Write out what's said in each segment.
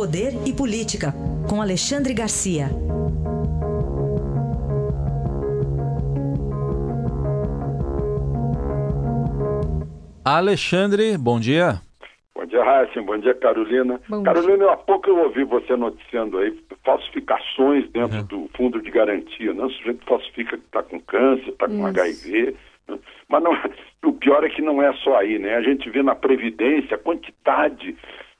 Poder e Política, com Alexandre Garcia. Alexandre, bom dia. Bom dia, Raíssa. Bom dia, Carolina. Bom Carolina, dia. há pouco eu ouvi você noticiando aí falsificações dentro uhum. do fundo de garantia. Né? O sujeito falsifica que está com câncer, está com HIV. Né? Mas não, o pior é que não é só aí, né? A gente vê na Previdência a quantidade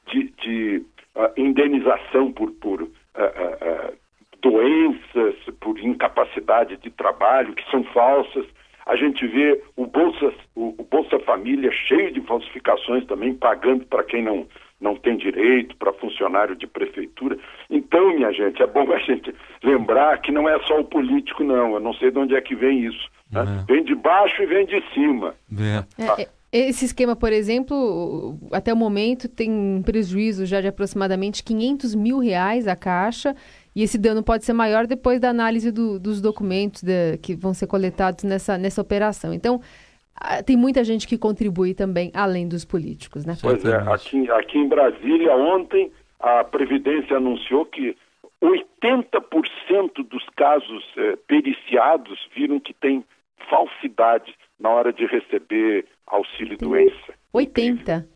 de, de uh, indenização por, por uh, uh, doenças, por incapacidade de trabalho, que são falsas. A gente vê o Bolsa, o, o Bolsa Família cheio de falsificações também, pagando para quem não, não tem direito, para funcionário de prefeitura. Então, minha gente, é bom a gente lembrar que não é só o político, não. Eu não sei de onde é que vem isso. Né? É. Vem de baixo e vem de cima. É. É, esse esquema, por exemplo, até o momento tem um prejuízo já de aproximadamente 500 mil reais a caixa e esse dano pode ser maior depois da análise do, dos documentos de, que vão ser coletados nessa, nessa operação. Então, tem muita gente que contribui também, além dos políticos, né? Pois é, aqui, aqui em Brasília, ontem, a Previdência anunciou que 80% dos casos eh, periciados viram que tem falsidade na hora de receber auxílio-doença. 80?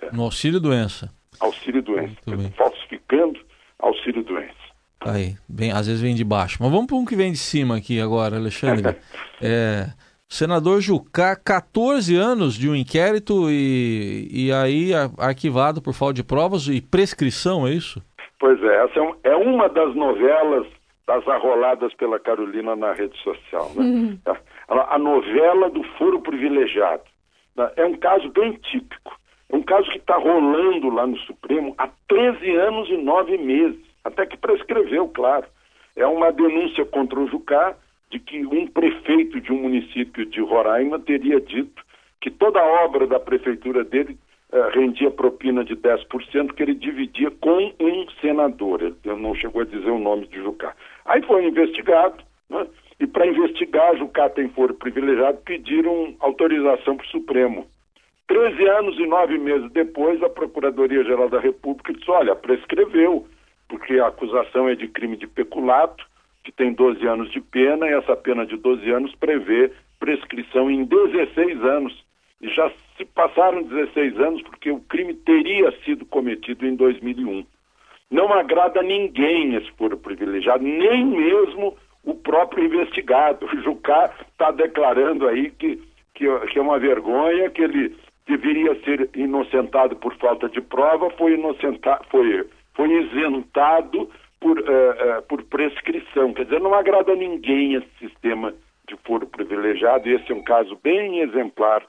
É. No auxílio-doença. Auxílio-doença. Falsificando auxílio-doença. Aí, bem, às vezes vem de baixo. Mas vamos para um que vem de cima aqui agora, Alexandre. é, senador Jucá, 14 anos de um inquérito e, e aí arquivado por falta de provas e prescrição, é isso? Pois é, essa é, é uma das novelas das arroladas pela Carolina na rede social. Né? Uhum. A, a, novela do foro privilegiado. Né? É um caso bem típico. É um caso que está rolando lá no Supremo há 13 anos e 9 meses, até que prescreveu, claro. É uma denúncia contra o Jucá de que um prefeito de um município de Roraima teria dito que toda a obra da prefeitura dele uh, rendia propina de 10% que ele dividia com um senador. Ele não chegou a dizer o nome de Jucá. Aí foi investigado, né? e para investigar, Jucá tem foro privilegiado, pediram autorização para o Supremo. Treze anos e nove meses depois, a Procuradoria-Geral da República disse, olha, prescreveu, porque a acusação é de crime de peculato, que tem 12 anos de pena, e essa pena de 12 anos prevê prescrição em 16 anos. E já se passaram 16 anos porque o crime teria sido cometido em 2001. Não agrada a ninguém esse foro privilegiado, nem mesmo o próprio investigado. O Jucá está declarando aí que, que, que, é uma vergonha, que ele deveria ser inocentado por falta de prova, foi, foi, foi isentado por, uh, uh, por prescrição. Quer dizer, não agrada a ninguém esse sistema de foro privilegiado, e esse é um caso bem exemplar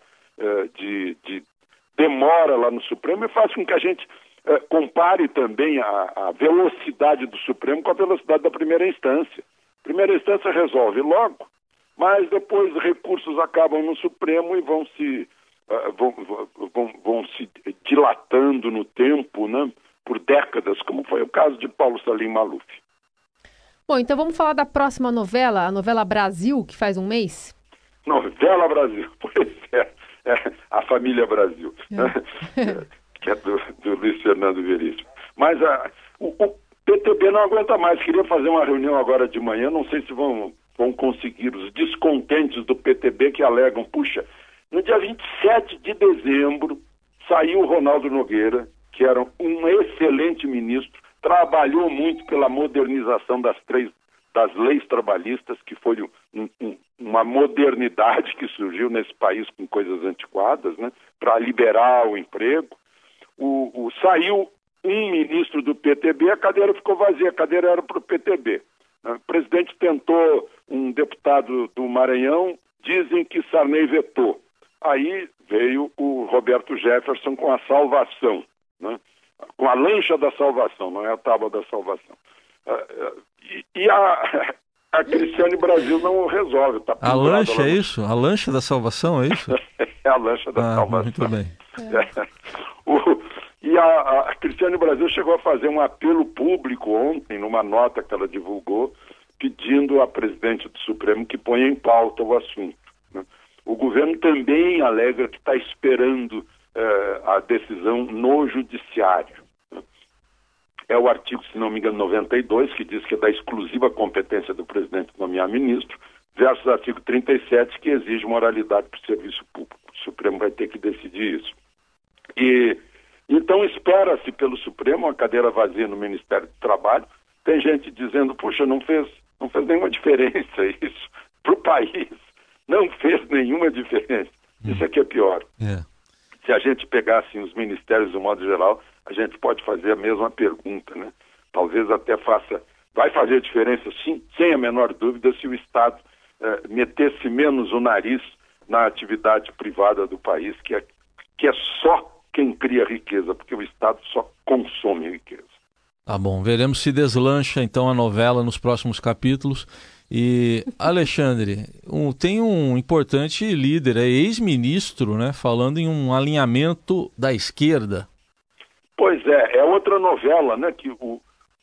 de, de demora lá no Supremo e faz com que a gente eh, compare também a, a, velocidade do Supremo com a velocidade da primeira instância. Primeira instância resolve logo, mas depois recursos acabam no Supremo e vão se, uh, vão, vão, vão, se dilatando no tempo, né, por décadas, como foi o caso de Paulo Salim Maluf. Bom, então vamos falar da próxima novela, a novela Brasil, que faz um mês? Novela Brasil, pois é, é a família Brasil. É. que é do, do Luiz Fernando Veríssimo. Mas a, ah, o, o, PTB não aguenta mais, queria fazer uma reunião agora de manhã, não sei se vão, vão conseguir. Os descontentes do PTB que alegam, puxa, no dia 27 de dezembro saiu o Ronaldo Nogueira, que era um excelente ministro, trabalhou muito pela modernização das três das leis trabalhistas, que foi um, um, uma modernidade que surgiu nesse país com coisas antiquadas, né, para liberar o emprego o, o, saiu um ministro do PTB, a cadeira ficou vazia, a cadeira era para o PTB. O presidente tentou um deputado do Maranhão, dizem que Sarney vetou. Aí veio o Roberto Jefferson com a salvação, né? com a lancha da salvação, não é a tábua da salvação. Ah, ah, e, e a, a Cristiane Brasil não resolve. Tá a lancha é isso? A lancha da salvação é isso? é a lancha da ah, salvação. Muito bem. É. O, e a, a Cristiane Brasil chegou a fazer um apelo público ontem, numa nota que ela divulgou, pedindo à presidente do Supremo que ponha em pauta o assunto. Né? O governo também alega que está esperando eh, a decisão no judiciário. É o artigo, se não me engano, 92, que diz que é da exclusiva competência do presidente nomear ministro, versus o artigo 37, que exige moralidade para o serviço público. O Supremo vai ter que decidir isso. E então espera-se pelo Supremo uma cadeira vazia no Ministério do Trabalho. Tem gente dizendo, puxa, não fez, não fez nenhuma diferença isso para o país. Não fez nenhuma diferença. Isso aqui é pior. É. Se a gente pegasse os ministérios do modo geral, a gente pode fazer a mesma pergunta, né? Talvez até faça, vai fazer diferença sim, sem a menor dúvida, se o Estado eh, metesse menos o nariz na atividade privada do país, que é, que é só quem cria riqueza, porque o Estado só consome riqueza. Tá bom, veremos se deslancha então a novela nos próximos capítulos. E Alexandre, um, tem um importante líder, é ex-ministro, né, falando em um alinhamento da esquerda. Pois é, é outra novela, né, que o,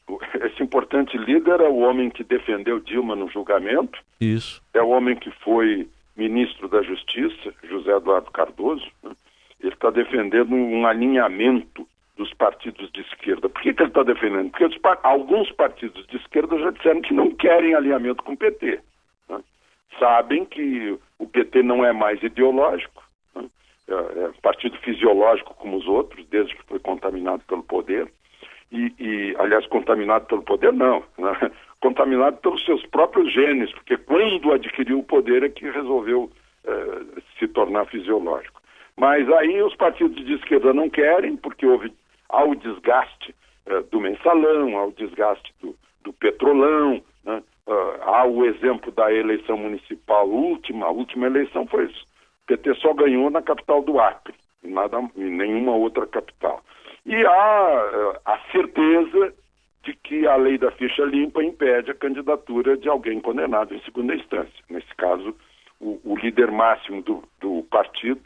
o, esse importante líder é o homem que defendeu Dilma no julgamento. Isso. É o homem que foi ministro da Justiça, José Eduardo Cardoso. Né? Ele está defendendo um alinhamento dos partidos de esquerda. Por que, que ele está defendendo? Porque os, alguns partidos de esquerda já disseram que não querem alinhamento com o PT. Né? Sabem que o PT não é mais ideológico, partido fisiológico como os outros, desde que foi contaminado pelo poder. E, e aliás, contaminado pelo poder, não. Né? Contaminado pelos seus próprios genes, porque quando adquiriu o poder é que resolveu é, se tornar fisiológico. Mas aí os partidos de esquerda não querem, porque houve ao desgaste do mensalão, ao desgaste do, do petrolão, né? uh, há o exemplo da eleição municipal última, a última eleição foi isso. PT só ganhou na capital do Acre, nada, em nenhuma outra capital. E há uh, a certeza de que a lei da ficha limpa impede a candidatura de alguém condenado em segunda instância. Nesse caso, o, o líder máximo do, do partido,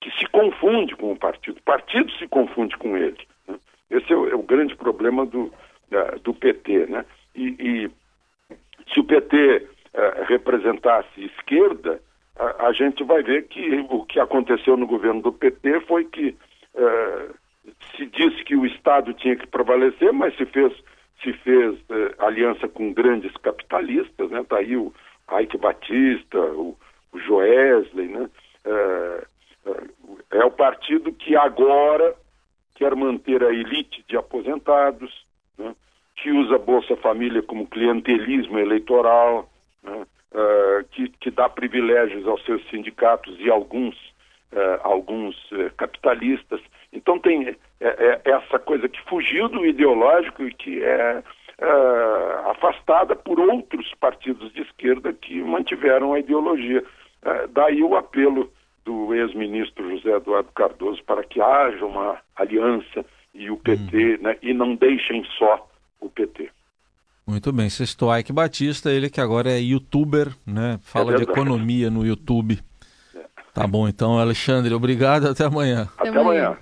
que se confunde com o partido. O partido se confunde com ele. Né? Esse é o, é o, grande problema do, uh, do PT. Né? E, e, se o PT uh, é, representasse esquerda, a, a, gente vai ver que o que aconteceu no governo do PT foi que uh, se disse que o Estado tinha que prevalecer, mas se fez, se fez aliança com grandes capitalistas, né? Está aí o Ike Batista, o, o Joesley, né? É o partido que agora quer manter a elite de aposentados, né, que usa Bolsa Família como clientelismo eleitoral, uh, que, que, dá privilégios aos seus sindicatos e alguns, uh, alguns uh, capitalistas. Então tem é, essa coisa que fugiu do ideológico e que é afastada por outros partidos de esquerda que mantiveram a ideologia. daí o apelo do ex-ministro José Eduardo Cardoso para que haja uma aliança e o PT, hum. né, e não deixem só o PT. Muito bem, sexto Ike Batista, ele que agora é youtuber, né? Fala é de economia no YouTube. É. Tá bom, então, Alexandre, obrigado, até amanhã. Até, até amanhã. amanhã.